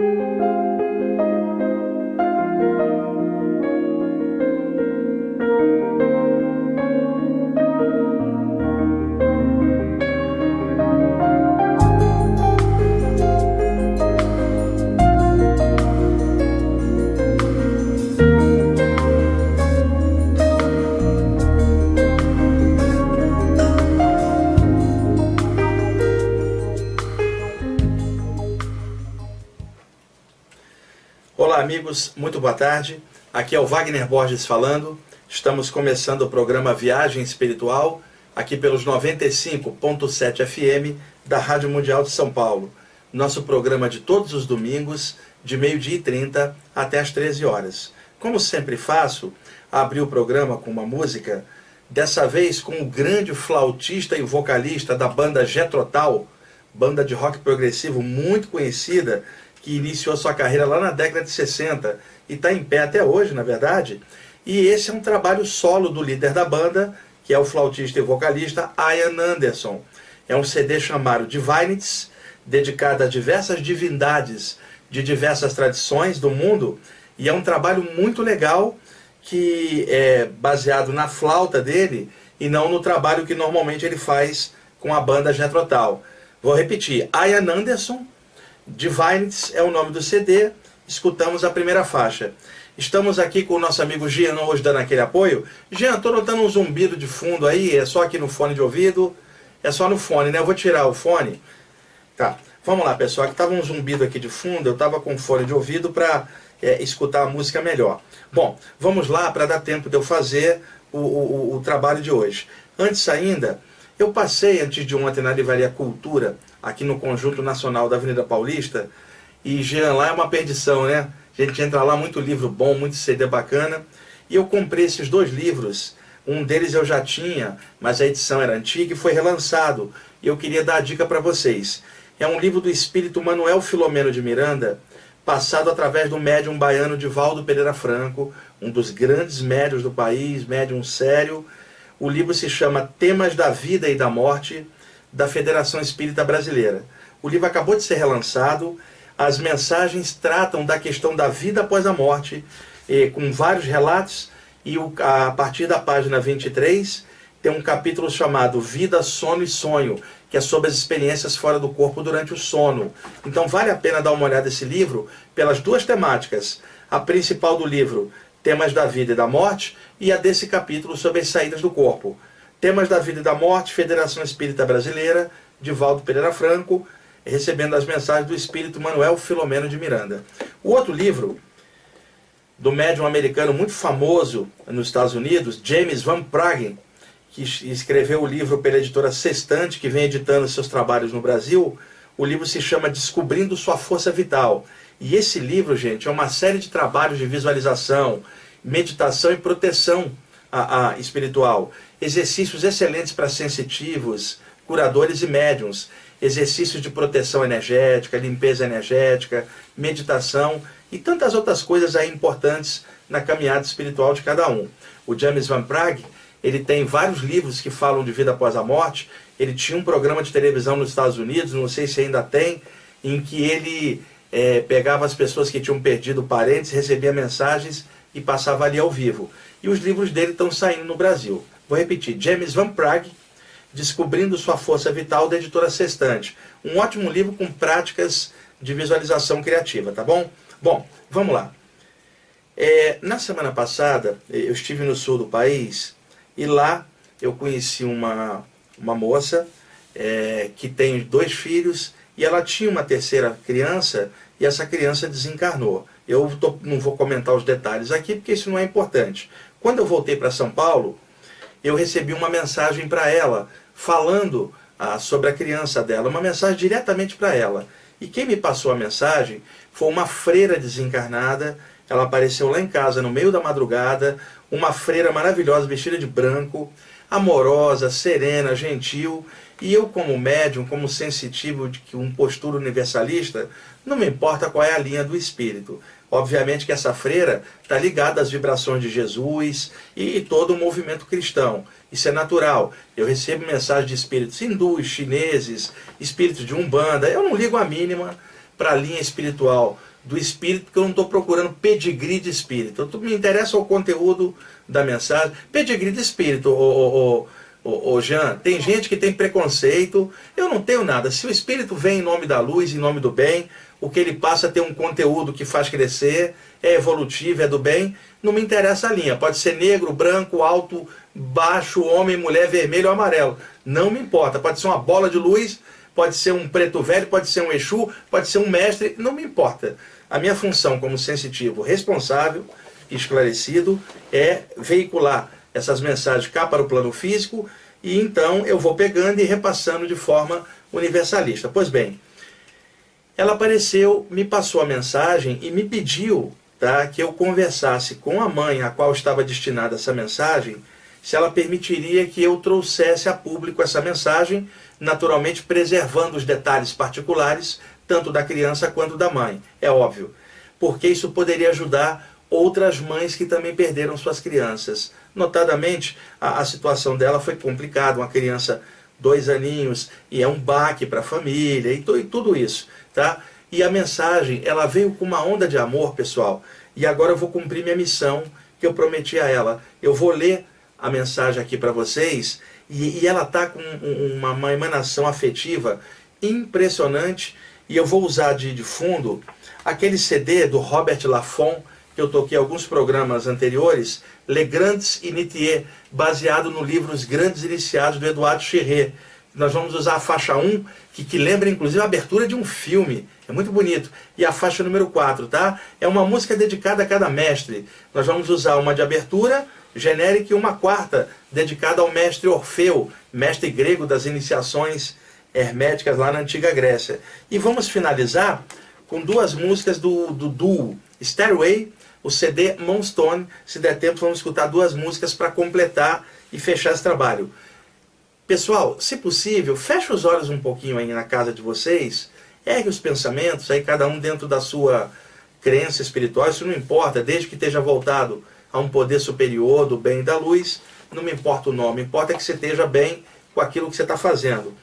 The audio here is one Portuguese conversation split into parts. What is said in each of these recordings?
Música amigos, muito boa tarde. Aqui é o Wagner Borges falando. Estamos começando o programa Viagem Espiritual, aqui pelos 95.7 FM da Rádio Mundial de São Paulo. Nosso programa de todos os domingos, de meio-dia e 30 até as 13 horas. Como sempre faço, abri o programa com uma música, dessa vez com o grande flautista e vocalista da banda Getrotal, banda de rock progressivo muito conhecida, que iniciou sua carreira lá na década de 60 e está em pé até hoje, na verdade. E esse é um trabalho solo do líder da banda, que é o flautista e vocalista Ian Anderson. É um CD chamado Divinities, dedicado a diversas divindades de diversas tradições do mundo, e é um trabalho muito legal que é baseado na flauta dele e não no trabalho que normalmente ele faz com a banda Jetrotal. Vou repetir, Ian Anderson Divines é o nome do CD. Escutamos a primeira faixa. Estamos aqui com o nosso amigo Jean hoje dando aquele apoio. Jean, estou notando um zumbido de fundo aí, é só aqui no fone de ouvido. É só no fone, né? Eu vou tirar o fone. Tá, vamos lá pessoal, que estava um zumbido aqui de fundo, eu estava com fone de ouvido para é, escutar a música melhor. Bom, vamos lá para dar tempo de eu fazer o, o, o trabalho de hoje. Antes ainda, eu passei antes de ontem na Livraria Cultura aqui no Conjunto Nacional da Avenida Paulista. E Jean, lá é uma perdição, né? A gente entra lá, muito livro bom, muito CD bacana. E eu comprei esses dois livros. Um deles eu já tinha, mas a edição era antiga e foi relançado. E eu queria dar a dica para vocês. É um livro do espírito Manuel Filomeno de Miranda, passado através do médium baiano Divaldo Pereira Franco, um dos grandes médios do país, médium sério. O livro se chama Temas da Vida e da Morte da Federação Espírita Brasileira. O livro acabou de ser relançado. As mensagens tratam da questão da vida após a morte, com vários relatos, e a partir da página 23 tem um capítulo chamado Vida, Sono e Sonho, que é sobre as experiências fora do corpo durante o sono. Então vale a pena dar uma olhada nesse livro pelas duas temáticas. A principal do livro, Temas da Vida e da Morte, e a desse capítulo sobre as saídas do corpo. Temas da Vida e da Morte, Federação Espírita Brasileira, Divaldo Pereira Franco, recebendo as mensagens do Espírito Manuel Filomeno de Miranda. O outro livro, do médium americano muito famoso nos Estados Unidos, James Van Prague, que escreveu o livro pela editora Sextante, que vem editando seus trabalhos no Brasil. O livro se chama Descobrindo Sua Força Vital. E esse livro, gente, é uma série de trabalhos de visualização, meditação e proteção a, a espiritual exercícios excelentes para sensitivos, curadores e médiums, exercícios de proteção energética, limpeza energética, meditação e tantas outras coisas aí importantes na caminhada espiritual de cada um. O James Van Prague, ele tem vários livros que falam de vida após a morte. Ele tinha um programa de televisão nos Estados Unidos, não sei se ainda tem, em que ele é, pegava as pessoas que tinham perdido parentes, recebia mensagens e passava ali ao vivo. E os livros dele estão saindo no Brasil. Vou repetir, James Van Prague, Descobrindo Sua Força Vital, da editora Sextante. Um ótimo livro com práticas de visualização criativa, tá bom? Bom, vamos lá. É, na semana passada, eu estive no sul do país e lá eu conheci uma, uma moça é, que tem dois filhos e ela tinha uma terceira criança e essa criança desencarnou. Eu tô, não vou comentar os detalhes aqui porque isso não é importante. Quando eu voltei para São Paulo, eu recebi uma mensagem para ela, falando ah, sobre a criança dela, uma mensagem diretamente para ela. E quem me passou a mensagem foi uma freira desencarnada. Ela apareceu lá em casa no meio da madrugada, uma freira maravilhosa, vestida de branco, amorosa, serena, gentil. E eu, como médium, como sensitivo de um postura universalista, não me importa qual é a linha do espírito. Obviamente que essa freira está ligada às vibrações de Jesus e, todo o movimento cristão. Isso é natural. Eu recebo mensagens de espíritos hindus, chineses, espíritos de umbanda. Eu não ligo a mínima para a linha espiritual do espírito, porque eu não estou procurando pedigree de espírito. Eu, me interessa o conteúdo da mensagem. Pedigree de espírito, ô, ô, ô, Jean, tem gente que tem preconceito. Eu não tenho nada. Se o espírito vem em nome da luz, em nome do bem, o que ele passa a ter um conteúdo que faz crescer, é evolutivo, é do bem, não me interessa a linha. Pode ser negro, branco, alto, baixo, homem, mulher, vermelho ou amarelo. Não me importa. Pode ser uma bola de luz, pode ser um preto velho, pode ser um Exu, pode ser um mestre, não me importa. A minha função como sensitivo responsável, esclarecido, é veicular essas mensagens cá para o plano físico e então eu vou pegando e repassando de forma universalista. Pois bem, ela apareceu, me passou a mensagem e me pediu tá, que eu conversasse com a mãe a qual estava destinada essa mensagem, se ela permitiria que eu trouxesse a público essa mensagem, naturalmente preservando os detalhes particulares, tanto da criança quanto da mãe. É óbvio, porque isso poderia ajudar outras mães que também perderam suas crianças. Notadamente, a, a situação dela foi complicada, uma criança dois aninhos, e é um baque para a família, e, e tudo isso tá? E a mensagem, ela veio com uma onda de amor, pessoal. E agora eu vou cumprir minha missão que eu prometi a ela. Eu vou ler a mensagem aqui para vocês e, e, ela tá com uma, uma, emanação afetiva impressionante. E eu vou usar de, de fundo aquele CD do Robert Laffont que eu toquei alguns programas anteriores, Les Grands Initiés, baseado no livro Os Grandes Iniciados do Eduardo Cherré. Nós vamos usar a faixa 1, que, que lembra inclusive a abertura de um filme. É muito bonito. E a faixa número 4, tá? É uma música dedicada a cada mestre. Nós vamos usar uma de abertura genérica e uma quarta, dedicada ao mestre Orfeu, mestre grego das iniciações herméticas lá na antiga Grécia. E vamos finalizar com duas músicas do, do duo Stairway, o CD Monstone. Se der tempo, vamos escutar duas músicas para completar e fechar esse trabalho. Pessoal, se possível, feche os olhos um pouquinho aí na casa de vocês, ergue os pensamentos, aí cada um dentro da sua crença espiritual, isso não importa, desde que esteja voltado a um poder superior do bem e da luz, não me importa o nome, importa que você esteja bem com aquilo que você está fazendo.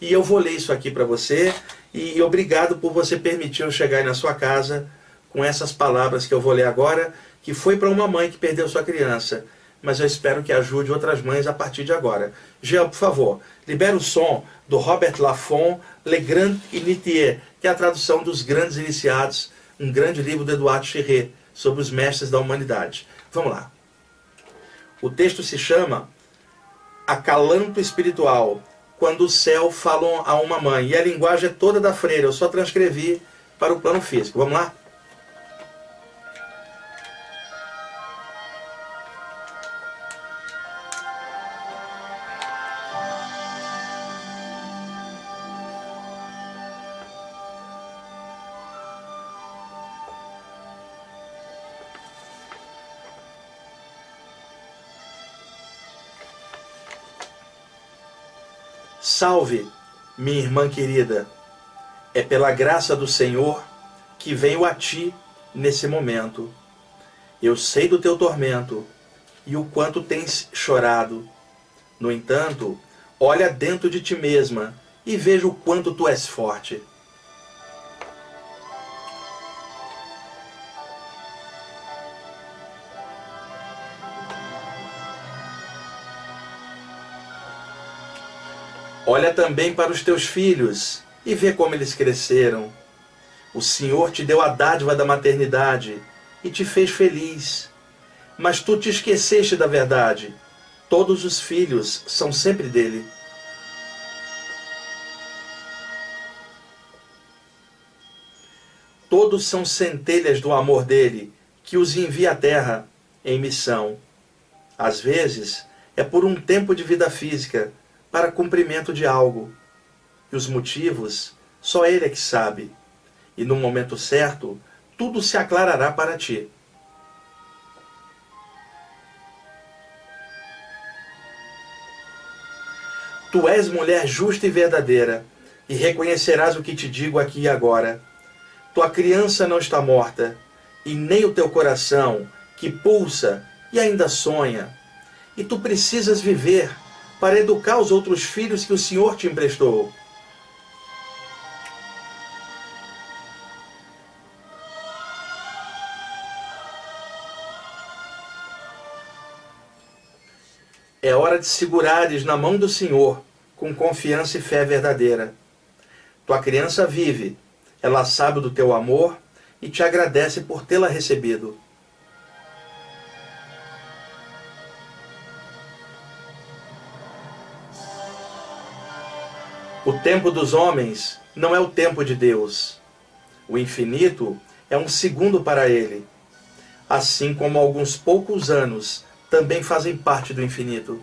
E eu vou ler isso aqui para você, e obrigado por você permitir eu chegar aí na sua casa com essas palavras que eu vou ler agora, que foi para uma mãe que perdeu sua criança mas eu espero que ajude outras mães a partir de agora. Jean, por favor, libera o som do Robert Laffont, Le Grand Initié, que é a tradução dos Grandes Iniciados, um grande livro do Eduardo Cherré, sobre os mestres da humanidade. Vamos lá. O texto se chama Acalanto Espiritual, quando o céu fala a uma mãe. E a linguagem é toda da freira, eu só transcrevi para o plano físico. Vamos lá? Salve, minha irmã querida. É pela graça do Senhor que venho a ti nesse momento. Eu sei do teu tormento e o quanto tens chorado. No entanto, olha dentro de ti mesma e veja o quanto tu és forte. Olha também para os teus filhos e vê como eles cresceram. O Senhor te deu a dádiva da maternidade e te fez feliz. Mas tu te esqueceste da verdade. Todos os filhos são sempre dele. Todos são centelhas do amor dele, que os envia à terra em missão. Às vezes, é por um tempo de vida física, para cumprimento de algo. E os motivos, só Ele é que sabe. E no momento certo, tudo se aclarará para ti. Tu és mulher justa e verdadeira, e reconhecerás o que te digo aqui e agora. Tua criança não está morta, e nem o teu coração, que pulsa e ainda sonha. E tu precisas viver para educar os outros filhos que o Senhor te emprestou. É hora de segurares na mão do Senhor com confiança e fé verdadeira. Tua criança vive, ela sabe do teu amor e te agradece por tê-la recebido. Tempo dos homens não é o tempo de Deus. O infinito é um segundo para ele, assim como alguns poucos anos também fazem parte do infinito.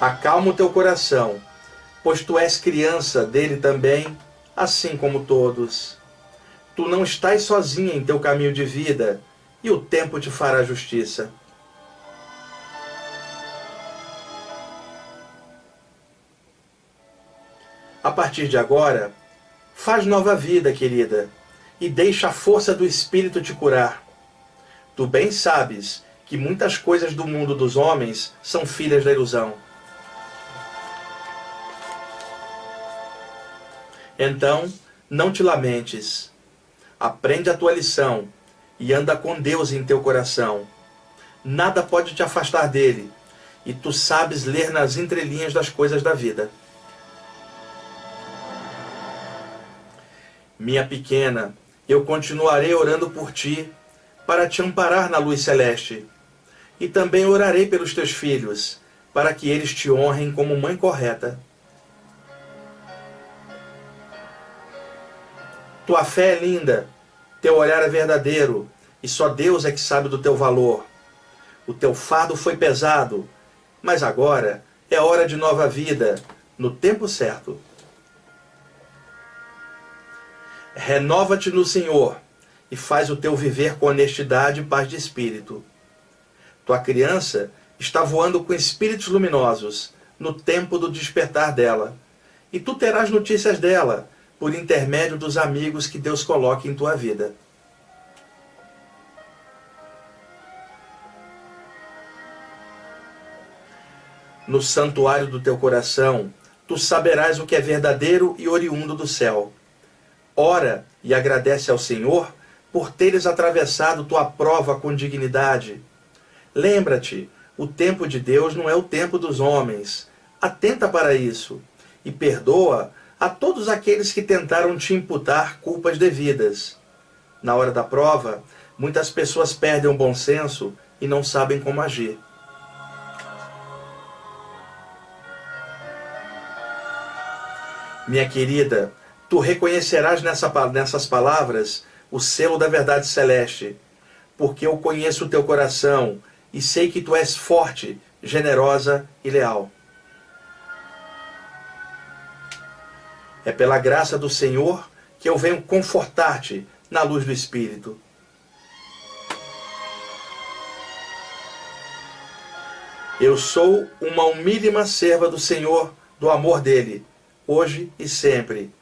Acalma o teu coração, pois tu és criança dele também, assim como todos. Tu não estás sozinha em teu caminho de vida, e o tempo te fará justiça. A partir de agora, faz nova vida, querida, e deixa a força do Espírito te curar. Tu bem sabes que muitas coisas do mundo dos homens são filhas da ilusão. Então, não te lamentes. Aprende a tua lição e anda com Deus em teu coração. Nada pode te afastar dele, e tu sabes ler nas entrelinhas das coisas da vida. Minha pequena, eu continuarei orando por ti, para te amparar na luz celeste. E também orarei pelos teus filhos, para que eles te honrem como mãe correta. Tua fé é linda, teu olhar é verdadeiro, e só Deus é que sabe do teu valor. O teu fardo foi pesado, mas agora é hora de nova vida, no tempo certo. Renova-te no Senhor e faz o teu viver com honestidade e paz de espírito. Tua criança está voando com espíritos luminosos no tempo do despertar dela, e tu terás notícias dela por intermédio dos amigos que Deus coloque em tua vida. No santuário do teu coração, tu saberás o que é verdadeiro e oriundo do céu Ora e agradece ao Senhor por teres atravessado tua prova com dignidade. Lembra-te, o tempo de Deus não é o tempo dos homens. Atenta para isso e perdoa a todos aqueles que tentaram te imputar culpas devidas. Na hora da prova, muitas pessoas perdem o bom senso e não sabem como agir. Minha querida, tu reconhecerás nessa, nessas palavras o selo da verdade celeste, porque eu conheço o teu coração e sei que tu és forte, generosa e leal. É pela graça do Senhor que eu venho confortar-te na luz do Espírito. Eu sou uma humílima serva do Senhor, do amor dele, hoje e sempre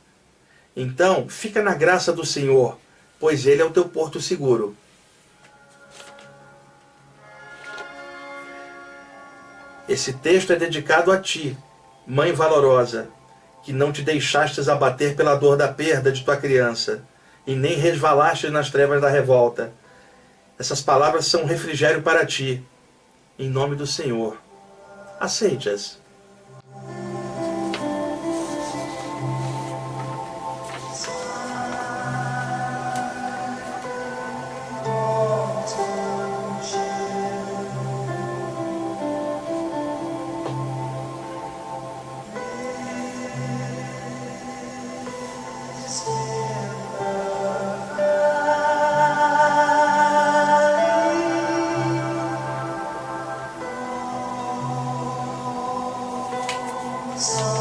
então, fica na graça do Senhor, pois Ele é o teu porto seguro. Esse texto é dedicado a ti, mãe valorosa, que não te deixastes abater pela dor da perda de tua criança, e nem resvalastes nas trevas da revolta. Essas palavras são um refrigério para ti, em nome do Senhor. Aceite-as. So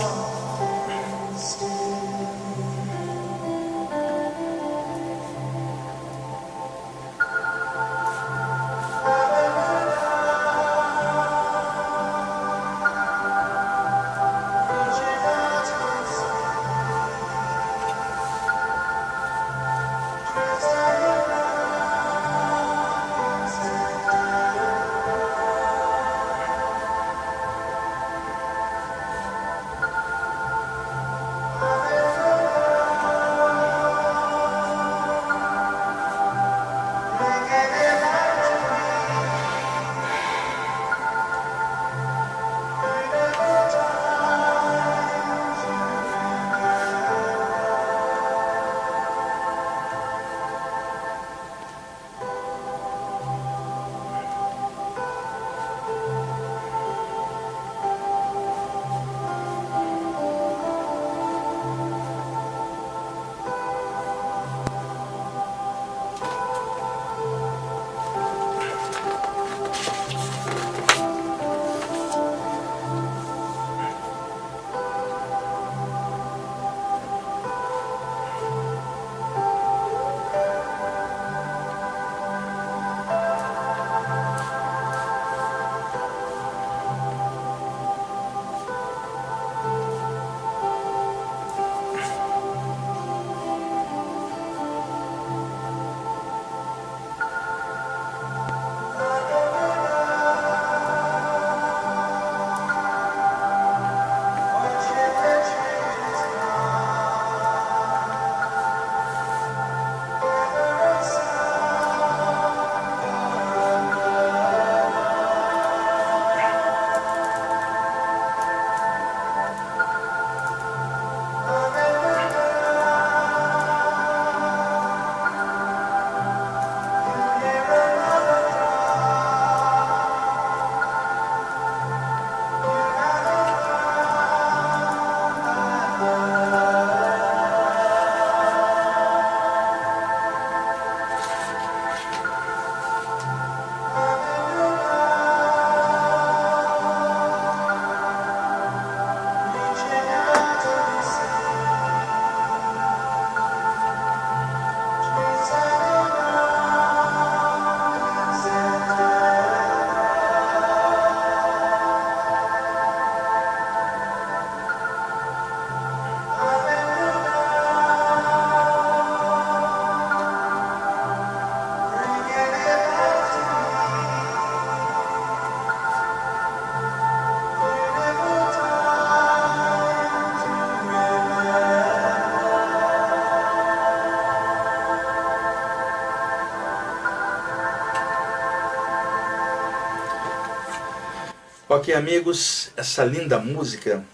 Ok, amigos, essa linda música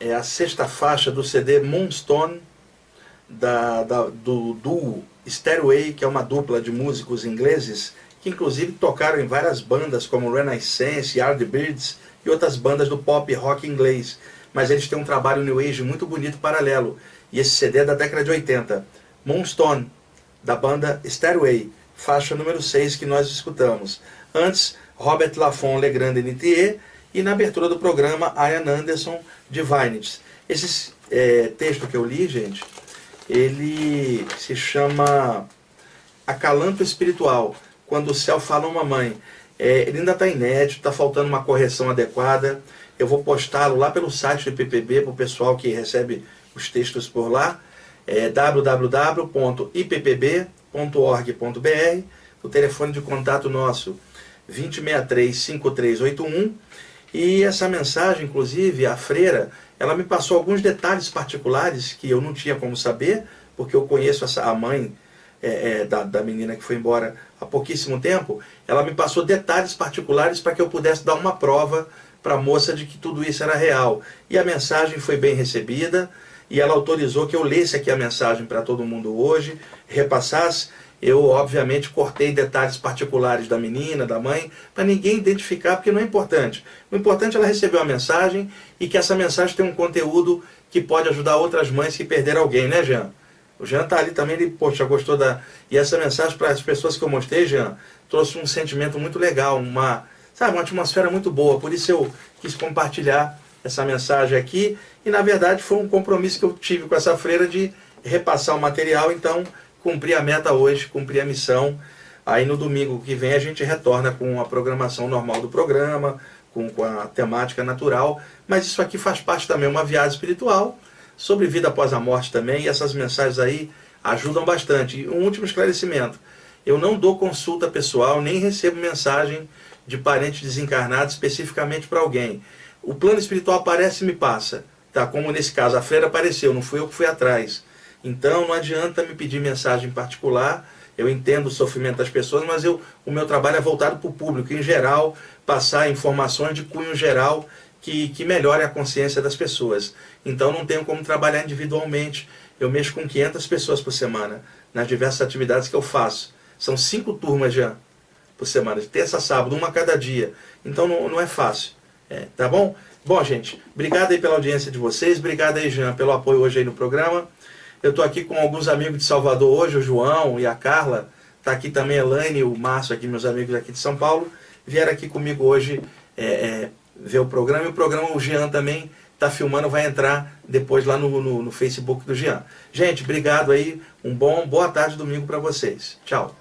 é a sexta faixa do CD Moonstone, da, da, do duo Stairway, que é uma dupla de músicos ingleses que inclusive tocaram em várias bandas como Renaissance, Yardbirds e outras bandas do pop rock inglês. Mas eles têm um trabalho New Age muito bonito paralelo. E esse CD é da década de 80. Moonstone, da banda Stairway, faixa número 6 que nós escutamos. Antes, Robert Lafon Legrand NTE e na abertura do programa, Ian Anderson de Vinets. Esse é, texto que eu li, gente, ele se chama Acalanto Espiritual, quando o céu fala uma mãe. É, ele ainda está inédito, está faltando uma correção adequada. Eu vou postá-lo lá pelo site do IPPB para o pessoal que recebe os textos por lá. É www.ippb.org.br. O telefone de contato nosso 2063-5381. E essa mensagem, inclusive, a freira, ela me passou alguns detalhes particulares que eu não tinha como saber, porque eu conheço essa, a mãe é, é, da, da menina que foi embora há pouquíssimo tempo. Ela me passou detalhes particulares para que eu pudesse dar uma prova para a moça de que tudo isso era real. E a mensagem foi bem recebida e ela autorizou que eu lesse aqui a mensagem para todo mundo hoje, repassasse. Eu, obviamente, cortei detalhes particulares da menina, da mãe, para ninguém identificar, porque não é importante. O importante é ela receber uma mensagem e que essa mensagem tenha um conteúdo que pode ajudar outras mães que perderam alguém, né, Jean? O Jean está ali também, ele, poxa, gostou da. E essa mensagem para as pessoas que eu mostrei, Jean, trouxe um sentimento muito legal, uma, sabe, uma atmosfera muito boa. Por isso eu quis compartilhar essa mensagem aqui. E na verdade foi um compromisso que eu tive com essa freira de repassar o material. Então cumpri a meta hoje, cumpri a missão. Aí no domingo que vem a gente retorna com a programação normal do programa, com, com a temática natural. Mas isso aqui faz parte também, uma viagem espiritual sobre vida após a morte também. E essas mensagens aí ajudam bastante. E um último esclarecimento. Eu não dou consulta pessoal, nem recebo mensagem de parente desencarnado especificamente para alguém. O plano espiritual aparece e me passa. Tá? Como nesse caso, a freira apareceu, não fui eu que fui atrás. Então não adianta me pedir mensagem particular. Eu entendo o sofrimento das pessoas, mas eu, o meu trabalho é voltado para o público, em geral, passar informações de cunho geral que, que melhore a consciência das pessoas. Então não tenho como trabalhar individualmente. Eu mexo com 500 pessoas por semana, nas diversas atividades que eu faço. São cinco turmas já por semana, de terça a sábado, uma a cada dia. Então não, não é fácil. É, tá bom? Bom, gente, obrigado aí pela audiência de vocês, obrigado aí, Jean, pelo apoio hoje aí no programa. Eu estou aqui com alguns amigos de Salvador hoje, o João e a Carla. Está aqui também a Elaine e o Márcio, aqui, meus amigos aqui de São Paulo. Vieram aqui comigo hoje é, é, ver o programa. E o programa, o Jean também está filmando, vai entrar depois lá no, no, no Facebook do Jean. Gente, obrigado aí. Um bom, boa tarde domingo para vocês. Tchau.